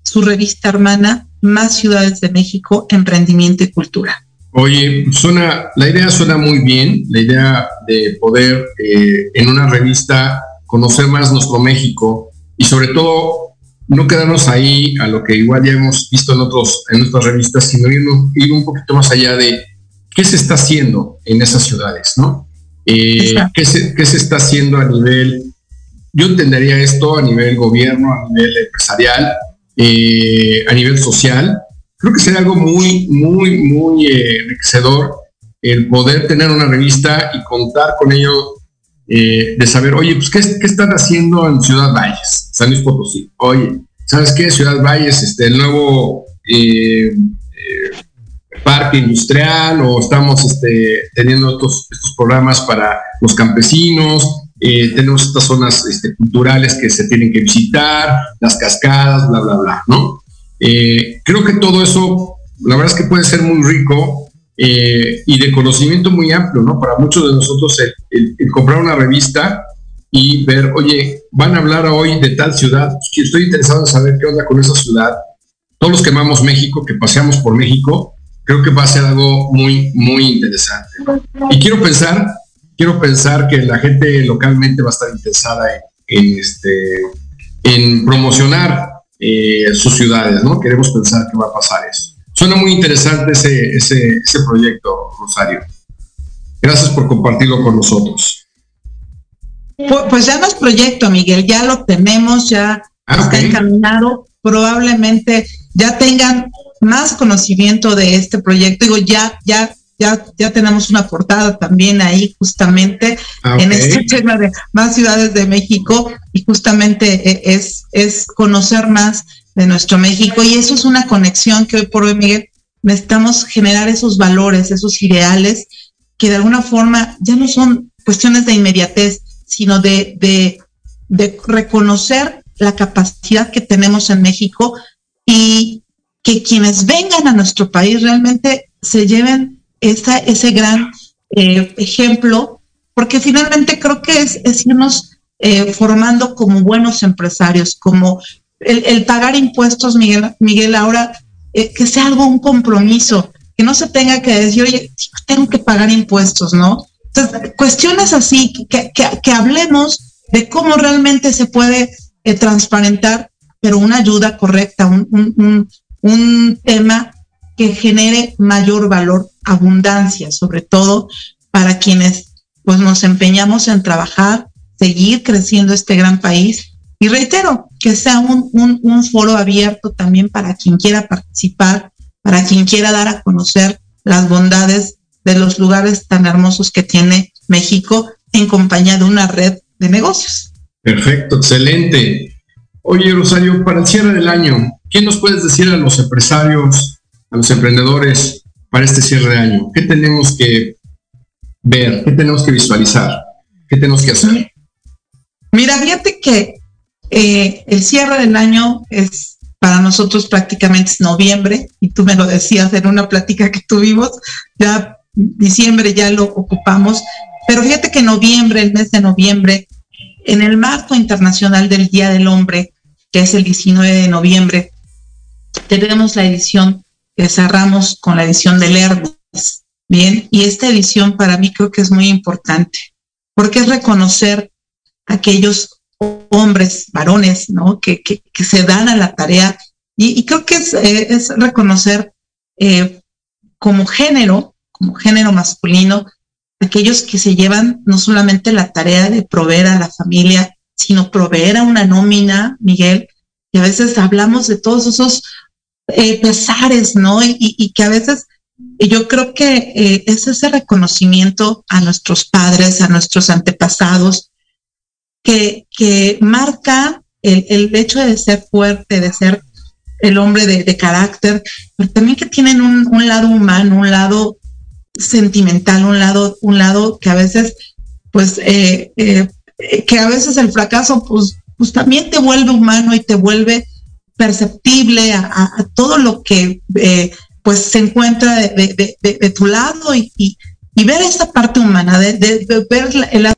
su revista hermana Más Ciudades de México, Emprendimiento y Cultura. Oye, suena, la idea suena muy bien, la idea de poder eh, en una revista conocer más nuestro México y sobre todo no quedarnos ahí a lo que igual ya hemos visto en otros en otras revistas, sino ir, ir un poquito más allá de qué se está haciendo en esas ciudades, ¿no? Eh, ¿qué, se, ¿Qué se está haciendo a nivel, yo entendería esto a nivel gobierno, a nivel empresarial, eh, a nivel social? Creo que sería algo muy, muy, muy eh, enriquecedor el poder tener una revista y contar con ello eh, de saber, oye, pues, ¿qué, ¿qué, están haciendo en Ciudad Valles, San Luis Potosí? Oye, ¿sabes qué? Ciudad Valles, este, el nuevo eh, eh, parque industrial o estamos este, teniendo estos, estos, programas para los campesinos, tenemos estas zonas este, culturales que se tienen que visitar, las cascadas, bla, bla, bla, ¿no? creo que todo eso, la verdad es que puede ser muy rico eh, y de conocimiento muy amplio, ¿no? Para muchos de nosotros el, el, el, comprar una revista y ver, oye, van a hablar hoy de tal ciudad, pues, estoy interesado en saber qué onda con esa ciudad. Todos los que amamos México, que paseamos por México, creo que va a ser algo muy, muy interesante. Y quiero pensar, quiero pensar que la gente localmente va a estar interesada en, en este, en promocionar eh, sus ciudades, ¿no? Queremos pensar que va a pasar eso. Suena muy interesante ese, ese, ese proyecto, Rosario. Gracias por compartirlo con nosotros. Pues, pues ya no es proyecto, Miguel, ya lo tenemos, ya ah, está okay. encaminado. Probablemente ya tengan más conocimiento de este proyecto. Digo, ya, ya, ya, ya tenemos una portada también ahí, justamente ah, okay. en este tema de más ciudades de México, y justamente eh, es, es conocer más de nuestro México y eso es una conexión que hoy por hoy, Miguel, necesitamos generar esos valores, esos ideales que de alguna forma ya no son cuestiones de inmediatez, sino de, de, de reconocer la capacidad que tenemos en México y que quienes vengan a nuestro país realmente se lleven ese gran eh, ejemplo, porque finalmente creo que es, es irnos eh, formando como buenos empresarios, como el, pagar impuestos, Miguel, Miguel ahora, eh, que sea algo, un compromiso, que no se tenga que decir, oye, tengo que pagar impuestos, ¿no? Entonces, cuestiones así, que, que, hablemos de cómo realmente se puede eh, transparentar, pero una ayuda correcta, un, un, un tema que genere mayor valor, abundancia, sobre todo para quienes pues nos empeñamos en trabajar, seguir creciendo este gran país y reitero, que sea un, un, un, foro abierto también para quien quiera participar, para quien quiera dar a conocer las bondades de los lugares tan hermosos que tiene México en compañía de una red de negocios. Perfecto, excelente. Oye, Rosario, para el cierre del año, ¿qué nos puedes decir a los empresarios, a los emprendedores para este cierre de año? ¿Qué tenemos que ver? ¿Qué tenemos que visualizar? ¿Qué tenemos que hacer? Mira, fíjate que eh, el cierre del año es para nosotros prácticamente es noviembre, y tú me lo decías en una plática que tuvimos, ya diciembre ya lo ocupamos, pero fíjate que noviembre, el mes de noviembre, en el marco internacional del Día del Hombre, que es el 19 de noviembre, tenemos la edición que cerramos con la edición del Hermes, bien, y esta edición para mí creo que es muy importante, porque es reconocer aquellos hombres, varones, ¿no? Que, que, se dan a la tarea Y, creo que es, eh, es reconocer eh, como género, como género masculino, aquellos que se llevan no solamente la tarea de proveer a la familia, sino proveer a una nómina, Miguel, y a veces hablamos de todos esos eh, pesares, ¿no? Y, que a veces yo creo que eh, es ese reconocimiento a nuestros padres, a nuestros antepasados, que, que marca el, el hecho de ser fuerte, de ser el hombre de, carácter, pero también que tienen un, un, lado humano, un lado sentimental, un lado, un lado que a veces, pues, eh, eh, que a veces el fracaso, pues, pues también te vuelve humano y te vuelve perceptible a, todo lo que eh, pues se encuentra de, tu lado y, ver esta parte humana, de, ver el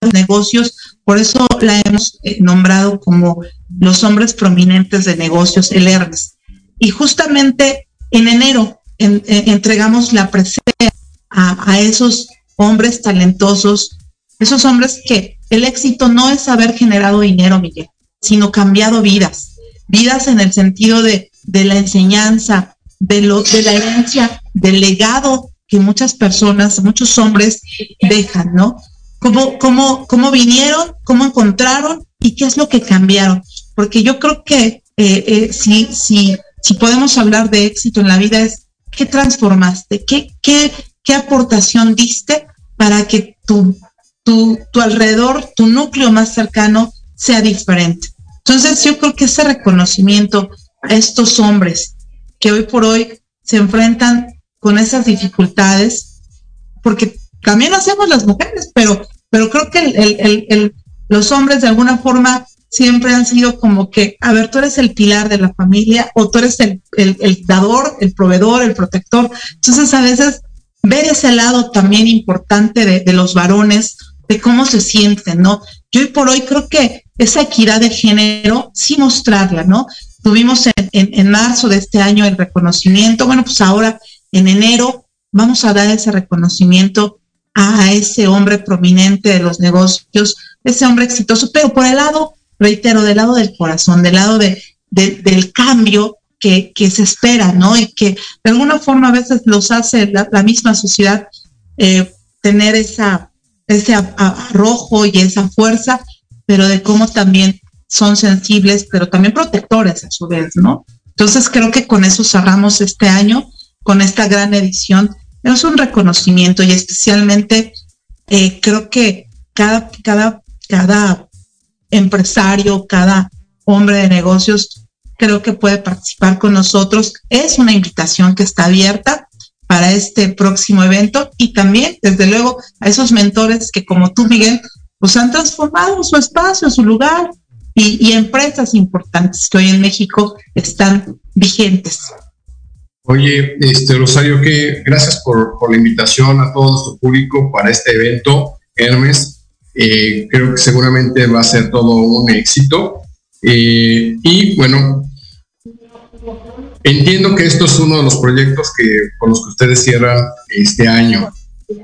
los negocios, por eso la hemos nombrado como los hombres prominentes de negocios, el Hermes. Y justamente en enero entregamos la presencia a, esos hombres talentosos, esos hombres que el éxito no es haber generado dinero, Miguel, sino cambiado vidas, vidas en el sentido de, de la enseñanza, de, lo, de la herencia, del legado que muchas personas, muchos hombres dejan, ¿no? ¿Cómo, cómo, cómo vinieron, cómo encontraron y qué es lo que cambiaron? Porque yo creo que eh, eh, si, si, si podemos hablar de éxito en la vida es qué transformaste, qué, qué, qué aportación diste para que tu, tu, tu alrededor, tu núcleo más cercano sea diferente. Entonces yo creo que ese reconocimiento a estos hombres que hoy por hoy se enfrentan con esas dificultades, porque también hacemos las mujeres, pero, pero creo que los hombres de alguna forma siempre han sido como que, a ver, tú eres el pilar de la familia o tú eres el, el, dador, el proveedor, el protector. Entonces a veces ver ese lado también importante de, los varones, de cómo se sienten, ¿no? Yo hoy por hoy creo que esa equidad de género, sí mostrarla, ¿no? Tuvimos en, en, marzo de este año el reconocimiento, bueno, pues ahora en enero vamos a dar ese reconocimiento a ese hombre prominente de los negocios, ese hombre exitoso, pero por el lado, reitero, del lado del corazón, del lado de, del cambio que, se espera, ¿no? Y que de alguna forma a veces los hace la, misma sociedad eh, tener esa, ese arrojo y esa fuerza, pero de cómo también son sensibles, pero también protectores a su vez, ¿no? Entonces creo que con eso cerramos este año, con esta gran edición. Es un reconocimiento y especialmente eh, creo que cada, cada, cada empresario, cada hombre de negocios creo que puede participar con nosotros. Es una invitación que está abierta para este próximo evento y también, desde luego, a esos mentores que como tú, Miguel, pues han transformado su espacio, su lugar y, empresas importantes que hoy en México están vigentes. Oye, este Rosario, que gracias por, la invitación a todo nuestro público para este evento, Hermes. Eh, creo que seguramente va a ser todo un éxito. Eh, y bueno, entiendo que esto es uno de los proyectos que, con los que ustedes cierran este año.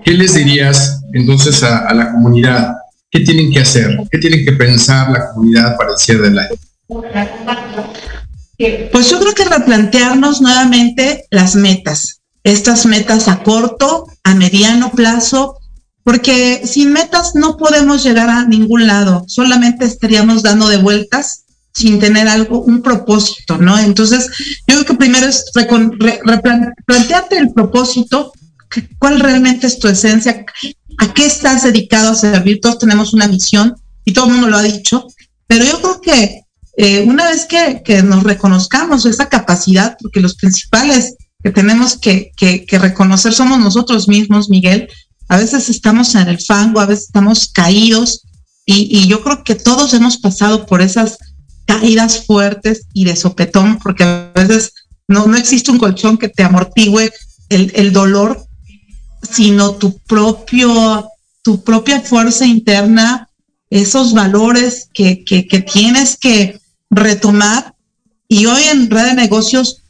¿Qué les dirías entonces a, la comunidad? ¿Qué tienen que hacer? ¿Qué tienen que pensar la comunidad para el cierre del año? Pues yo creo que replantearnos nuevamente las metas, estas metas a corto, a mediano plazo, porque sin metas no podemos llegar a ningún lado, solamente estaríamos dando de vueltas sin tener algo, un propósito, ¿no? Entonces, yo creo que primero es replantearte el propósito, cuál realmente es tu esencia, a qué estás dedicado a servir. Todos tenemos una misión y todo el mundo lo ha dicho, pero yo creo que eh, una vez que, nos reconozcamos esa capacidad, porque los principales que tenemos que, que reconocer somos nosotros mismos, Miguel, a veces estamos en el fango, a veces estamos caídos, y, y, yo creo que todos hemos pasado por esas caídas fuertes y de sopetón, porque a veces no, no existe un colchón que te amortigüe el, dolor, sino tu propio, tu propia fuerza interna, esos valores que, que, que tienes que retomar. Y hoy en Red de Negocios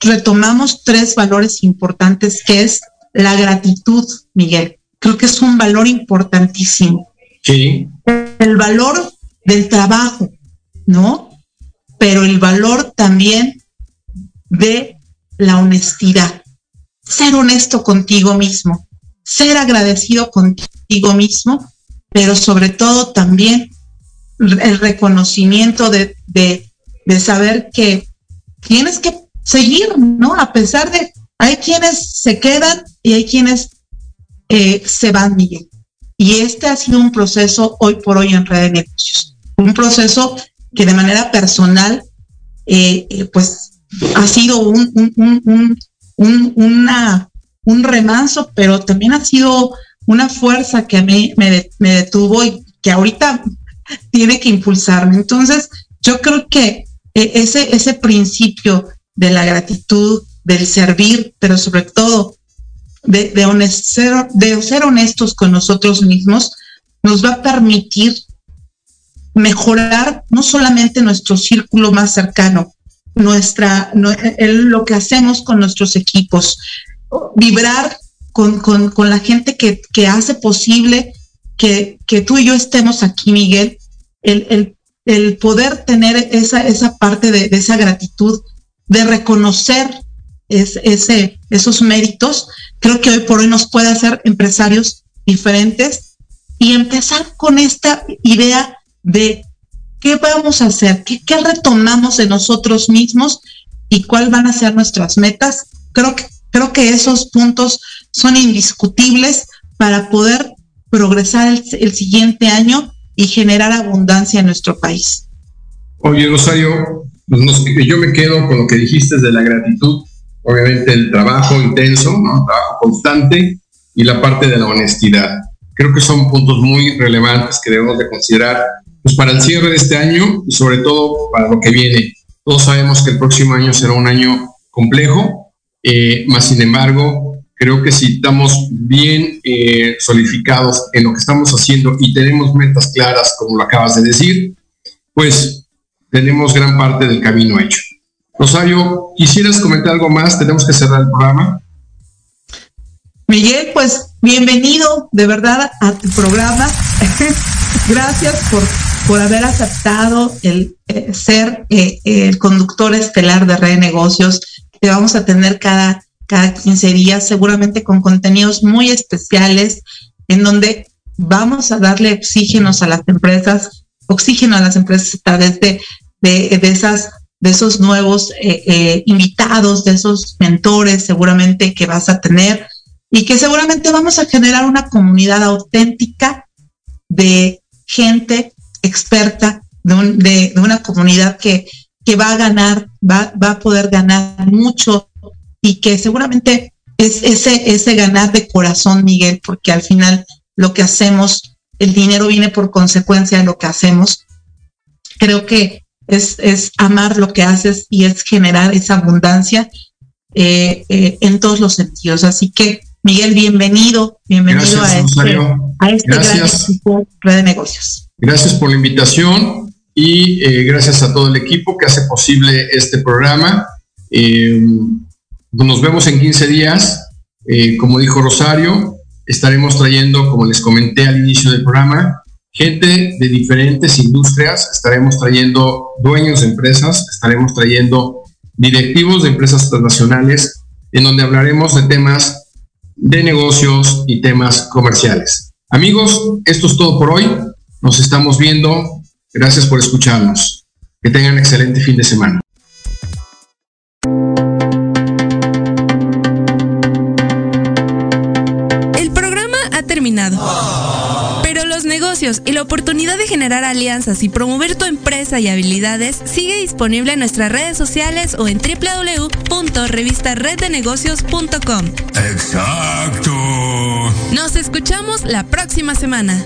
retomamos tres valores importantes, que es la gratitud, Miguel. Creo que es un valor importantísimo. Sí. El valor del trabajo, ¿no? Pero el valor también de la honestidad. Ser honesto contigo mismo, ser agradecido contigo mismo, pero sobre todo también el reconocimiento de, de, saber que tienes que seguir, ¿no? A pesar de, hay quienes se quedan y hay quienes eh, se van. Y este ha sido un proceso hoy por hoy en Red de Negocios. Un proceso que de manera personal, eh, eh, pues ha sido un, un, un, un, remanso, pero también ha sido una fuerza que a mí me, detuvo y que ahorita tiene que impulsarme. Entonces, yo creo que ese, ese principio de la gratitud, del servir, pero sobre todo de, de ser honestos con nosotros mismos, nos va a permitir mejorar no solamente nuestro círculo más cercano, nuestra, no, el, lo que hacemos con nuestros equipos, vibrar con, con, con la gente que, que, hace posible que, que, tú y yo estemos aquí, Miguel, el, el, el poder tener esa, esa parte de, de, esa gratitud, de reconocer es, ese, esos méritos, creo que hoy por hoy nos puede hacer empresarios diferentes y empezar con esta idea de qué vamos a hacer, qué, qué retomamos de nosotros mismos y cuáles van a ser nuestras metas. Creo que, creo que esos puntos son indiscutibles para poder progresar el, el siguiente año y generar abundancia en nuestro país. Oye, Rosario, nos, yo me quedo con lo que dijiste de la gratitud, obviamente el trabajo intenso, ¿no? trabajo constante y la parte de la honestidad. Creo que son puntos muy relevantes que debemos de considerar pues, para el cierre de este año y sobre todo para lo que viene. Todos sabemos que el próximo año será un año complejo, eh, más sin embargo, creo que si estamos bien eh, solidificados en lo que estamos haciendo y tenemos metas claras, como lo acabas de decir, pues tenemos gran parte del camino hecho. Rosario, ¿quisieras comentar algo más? Tenemos que cerrar el programa. Miguel, pues bienvenido de verdad a tu programa. Gracias por, por haber aceptado el eh, ser eh, el conductor estelar de Red Negocios que vamos a tener cada, cada 15 días, seguramente con contenidos muy especiales en donde vamos a darle oxígenos a las empresas, oxígeno a las empresas a través de, de, esas de esos nuevos eh, invitados, de esos mentores seguramente que vas a tener y que seguramente vamos a generar una comunidad auténtica de gente experta, de, un, de, de una comunidad que, que, va a ganar, va, va, a poder ganar mucho y que seguramente es ese, ese ganar de corazón, Miguel, porque al final lo que hacemos, el dinero viene por consecuencia de lo que hacemos. Creo que es, es amar lo que haces y es generar esa abundancia eh, eh, en todos los sentidos. Así que, Miguel, bienvenido, bienvenido Gracias, a, este, a este gran equipo Red de Negocios. Gracias por la invitación y eh, gracias a todo el equipo que hace posible este programa. Eh, nos vemos en 15 días. Eh, como dijo Rosario, estaremos trayendo, como les comenté al inicio del programa, gente de diferentes industrias, estaremos trayendo dueños de empresas, estaremos trayendo directivos de empresas transnacionales, en donde hablaremos de temas de negocios y temas comerciales. Amigos, esto es todo por hoy. Nos estamos viendo. Gracias por escucharnos. Que tengan excelente fin de semana. El programa ha terminado. Pero los negocios y la oportunidad de generar alianzas y promover tu empresa y habilidades sigue disponible en nuestras redes sociales o en www.revistareddenegocios.com. Exacto. Nos escuchamos la próxima semana.